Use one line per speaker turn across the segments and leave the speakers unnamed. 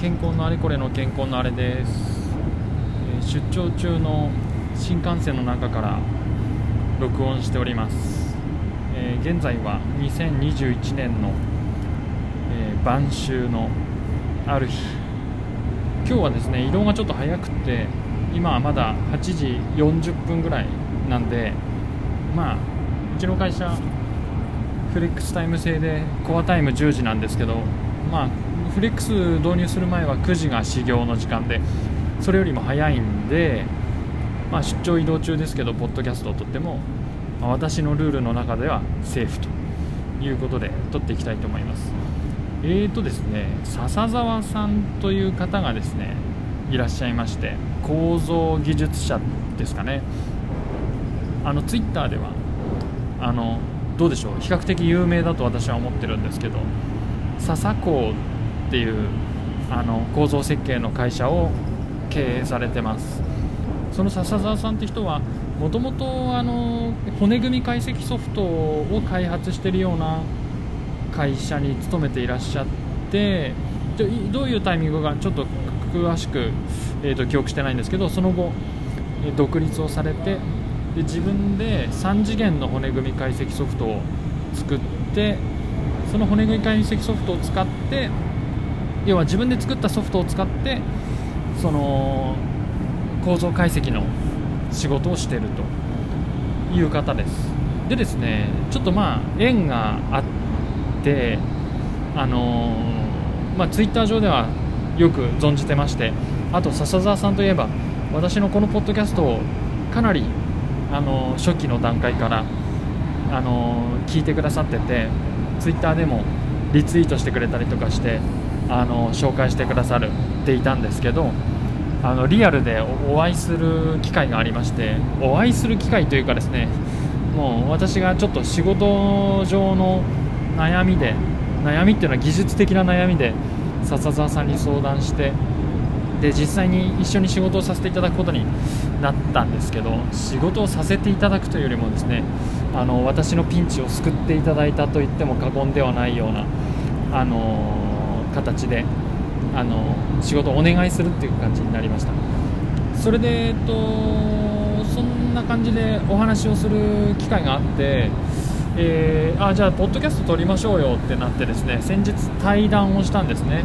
健康のあれこれの健康のあれです、出張中の新幹線の中から録音しております、現在は2021年の、え晩秋のある日。今日はですね移動がちょっと早くて今はまだ8時40分ぐらいなんでまあうちの会社フレックスタイム制でコアタイム10時なんですけどまあフレックス導入する前は9時が始業の時間でそれよりも早いんで、まあ、出張移動中ですけどポッドキャストを撮っても、まあ私のルールの中ではセーフということで撮っていきたいと思います。えーとですね笹沢さんという方がですねいらっしゃいまして構造技術者ですかね。あのツイッターではあのどうでしょう。比較的有名だと私は思ってるんですけど笹工っていうあの構造設計の会社を経営されてます。その笹沢さんって人はもともと骨組み解析ソフトを開発しているような会社に勤めていらっしゃってどういうタイミングがちょっと詳しく、えーと記憶してないんですけどその後え独立をされてで自分で3次元の骨組み解析ソフトを作ってその骨組み解析ソフトを使って要は自分で作ったソフトを使ってその構造解析の仕事をしているという方です。でですねちょっとまあ縁があってあのまあツイッター上ではよく存じてましてあと笹沢さんといえば私のこのポッドキャストをかなりあの初期の段階からあの聞いてくださっててツイッターでもリツイートしてくれたりとかしてあの紹介してくださるっていたんですけどあのリアルでお会いする機会がありましてお会いする機会というかですねもう私がちょっと仕事上の悩みで悩みっていうのは技術的な悩みで笹沢さんに相談してで実際に一緒に仕事をさせていただくことになったんですけど仕事をさせていただくというよりもですねあの私のピンチを救っていただいたと言っても過言ではないようなあの形であの仕事をお願いするっていう感じになりました。それで、えっと、そんな感じでお話をする機会があって、えーあじゃあポッドキャスト撮りましょうよってなってですね先日対談をしたんですね。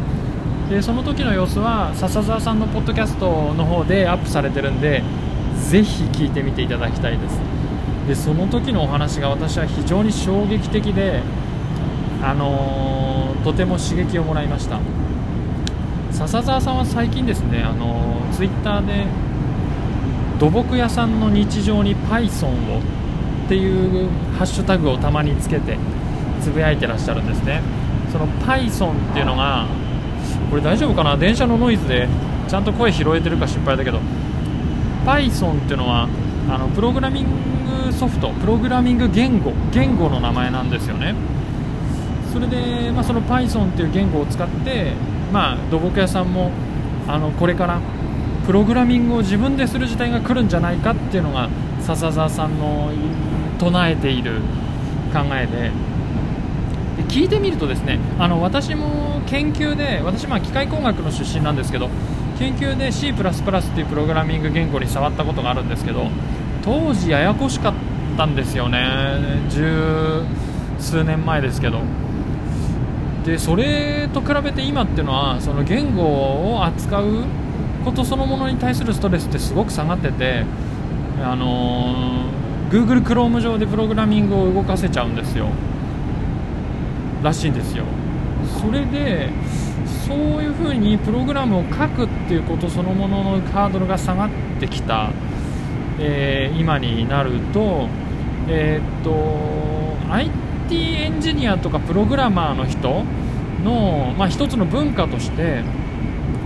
でその時の様子は笹沢さんのポッドキャストの方でアップされてるんでぜひ聞いてみていただきたいです。でその時のお話が私は非常に衝撃的であのーとても刺激をもらいました。笹沢さんは最近ですねあのツイッターで土木屋さんの日常に Python をっていうハッシュタグをたまにつけてつぶやいてらっしゃるんですね。その Python っていうのがこれ大丈夫かな？電車のノイズでちゃんと声拾えてるか心配だけど。Python っていうのはあのプログラミングソフトプログラミング言語言語の名前なんですよね。それで、まあ、その Python っていう言語を使って、まあ、土木屋さんもあのこれからプログラミングを自分でする時代が来るんじゃないかっていうのが笹沢さんの唱えている考えで。で聞いてみるとですねあの私も研究で私ま機械工学の出身なんですけど研究で C++ っていうプログラミング言語に触ったことがあるんですけど当時ややこしかったんですよね。十数年前ですけど。でそれと比べて今っていうのはその言語を扱うことそのものに対するストレスってすごく下がっててあのー Google Chrome 上でプログラミングを動かせちゃうんですよ。らしいんですよ。それでそういうふうにプログラムを書くっていうことそのもののハードルが下がってきた、えー今になるとえーっと IT t エンジニアとかプログラマーの人の、まあ、一つの文化として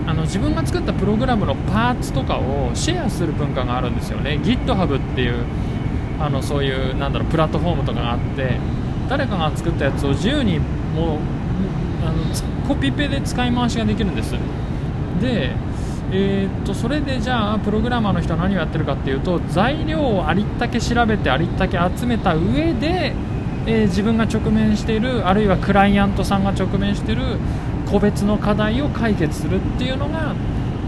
あの自分が作ったプログラムのパーツとかをシェアする文化があるんですよね。GitHub っていうあのそういうなんだろうプラットフォームとかがあって誰かが作ったやつを自由にもうあのコピペで使い回しができるんです。で、えーっとそれでじゃあプログラマーの人は何をやってるかっていうと材料をありったけ調べてありったけ集めた上で、えー自分が直面しているあるいはクライアントさんが直面している個別の課題を解決するっていうのが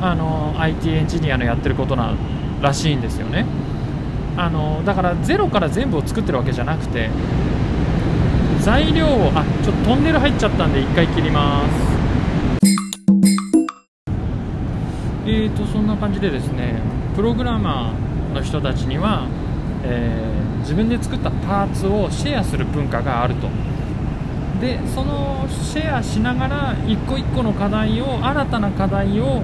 あの IT エンジニアのやってることならしいんですよね。あのだからゼロから全部を作ってるわけじゃなくて材料をあちょっとトンネル入っちゃったんで1回切ります。えーとそんな感じでですねプログラマーの人たちには、えー、自分で作ったパーツをシェアする文化があると。でそのシェアしながら一個一個の課題を新たな課題を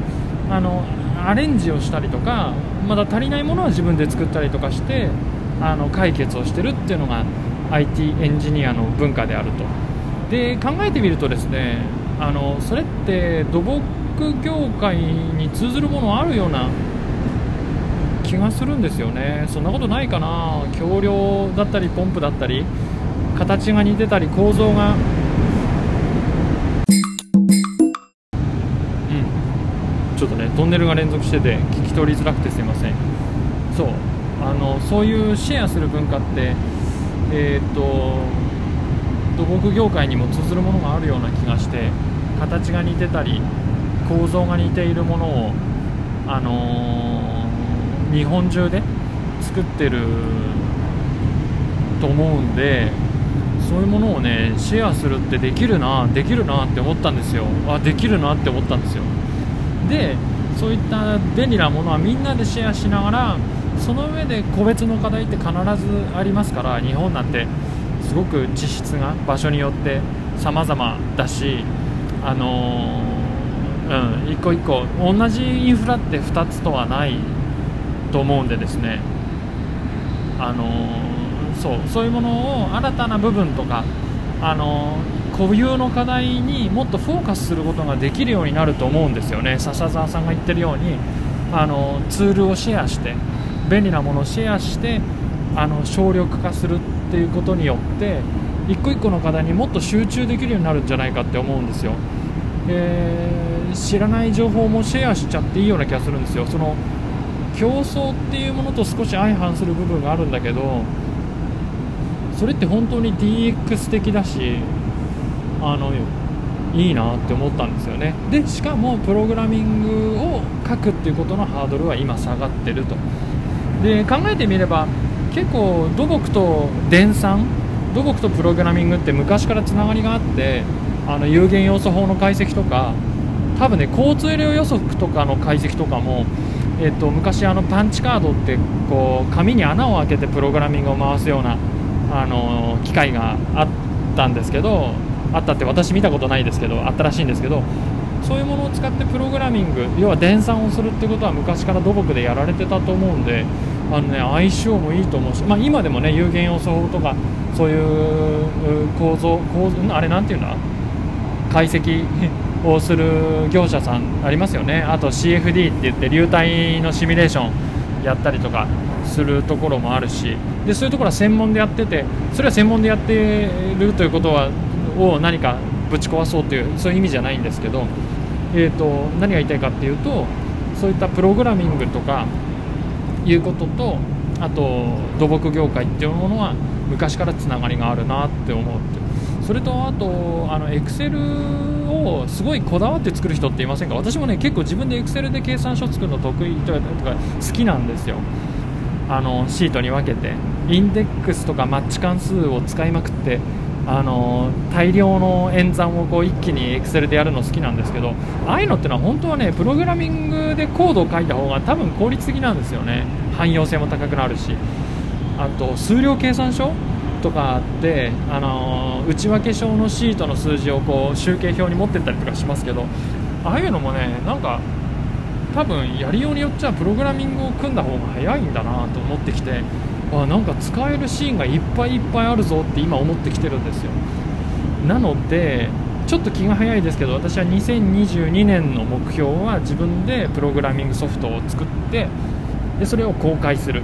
あのアレンジをしたりとかまだ足りないものは自分で作ったりとかしてあの解決をしてるっていうのが IT エンジニアの文化であると。で考えてみるとですねあのそれって土木業界に通ずるものあるような気がするんですよね。そんなことないかな。橋梁だったりポンプだったり形が似てたり構造が。うん。ちょっとねトンネルが連続してて聞き取りづらくてすいません。そう。あのそういうシェアする文化ってえっ、と土木業界にも通ずるものがあるような気がして形が似てたり構造が似ているものをあのー、日本中で作ってると思うんでそういうものをねシェアするってできるなできるなって思ったんですよ。あできるなって思ったんですよ。でそういった便利なものはみんなでシェアしながらその上で個別の課題って必ずありますから日本なんて。すごく地質が場所によって様々だしあのー、うん一個一個同じインフラって2つとはないと思うんでですねあのそうそういうものを新たな部分とかあの固有の課題にもっとフォーカスすることができるようになると思うんですよね。笹澤さんが言ってるようにあのツールをシェアして便利なものをシェアしてあの省力化するっていうことによって一個一個の課題にもっと集中できるようになるんじゃないかって思うんですよ、えー、知らない情報もシェアしちゃっていいような気がするんですよ。その競争っていうものと少し相反する部分があるんだけどそれって本当に DX 的だしあのいいなって思ったんですよね。でしかもプログラミングを書くっていうことのハードルは今下がってると。で考えてみれば結構土木と電算土木とプログラミングって昔からつながりがあってあの有限要素法の解析とか多分ね交通量予測とかの解析とかも、えっと、昔あのパンチカードってこう紙に穴を開けてプログラミングを回すようなあの機会があったんですけどあったって私見たことないですけどあったらしいんですけどそういうものを使ってプログラミング要は電算をするってことは昔から土木でやられてたと思うんであの、ね、相性もいいと思うし、まあ、今でもね有限要素法とかそういう構造構造あれなんていうんだ？解析をする業者さんありますよね。あと CFD って言って流体のシミュレーションやったりとかするところもあるし。でそういうところは専門でやっててそれは専門でやってるということはを何かぶち壊そうというそういう意味じゃないんですけど、えーと、何が言いたいかっていうとそういったプログラミングとかいうこととあと土木業界っていうものは昔からつながりがあるなって思って。それとあとあのエクセルをすごいこだわって作る人っていませんか？私もね結構自分でエクセルで計算書作るの得意とか好きなんですよ。あのシートに分けて。インデックスとかマッチ関数を使いまくってあの大量の演算をこう一気に Excel でやるの好きなんですけどああいうのってのは本当はねプログラミングでコードを書いた方が多分効率的なんですよね。汎用性も高くなるし。あと数量計算書とかあってあの内訳表のシートの数字をこう集計表に持ってったりとかしますけどああいうのもねなんか多分やりようによっちゃプログラミングを組んだ方が早いんだなと思ってきてあなんか使えるシーンがいっぱいいっぱいあるぞって今思ってきてるんですよ。なのでちょっと気が早いですけど私は2022年の目標は自分でプログラミングソフトを作ってでそれを公開する。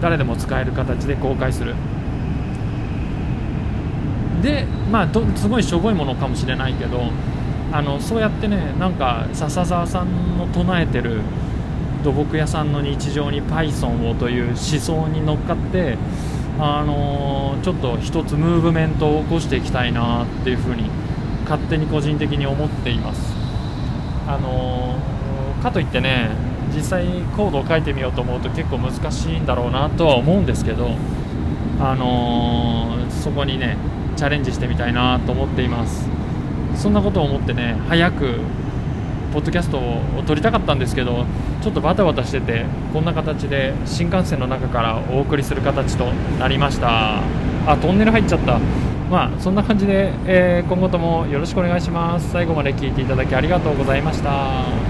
誰でも使える形で公開する。でまあすごいしょぼいものかもしれないけどあのそうやってねなんか笹沢さんの唱えてる土木屋さんの日常に Python をという思想に乗っかってあのちょっと一つムーブメントを起こしていきたいなっていうふうに勝手に個人的に思っています。あのかといってね実際コードを書いてみようと思うと結構難しいんだろうなとは思うんですけどあのそこにねチャレンジしてみたいなと思っています。そんなことを思ってね早くポッドキャストを撮りたかったんですけどちょっとバタバタしててこんな形で新幹線の中からお送りする形となりました。あトンネル入っちゃった。まあそんな感じで、えー、今後ともよろしくお願いします。最後まで聞いていただきありがとうございました。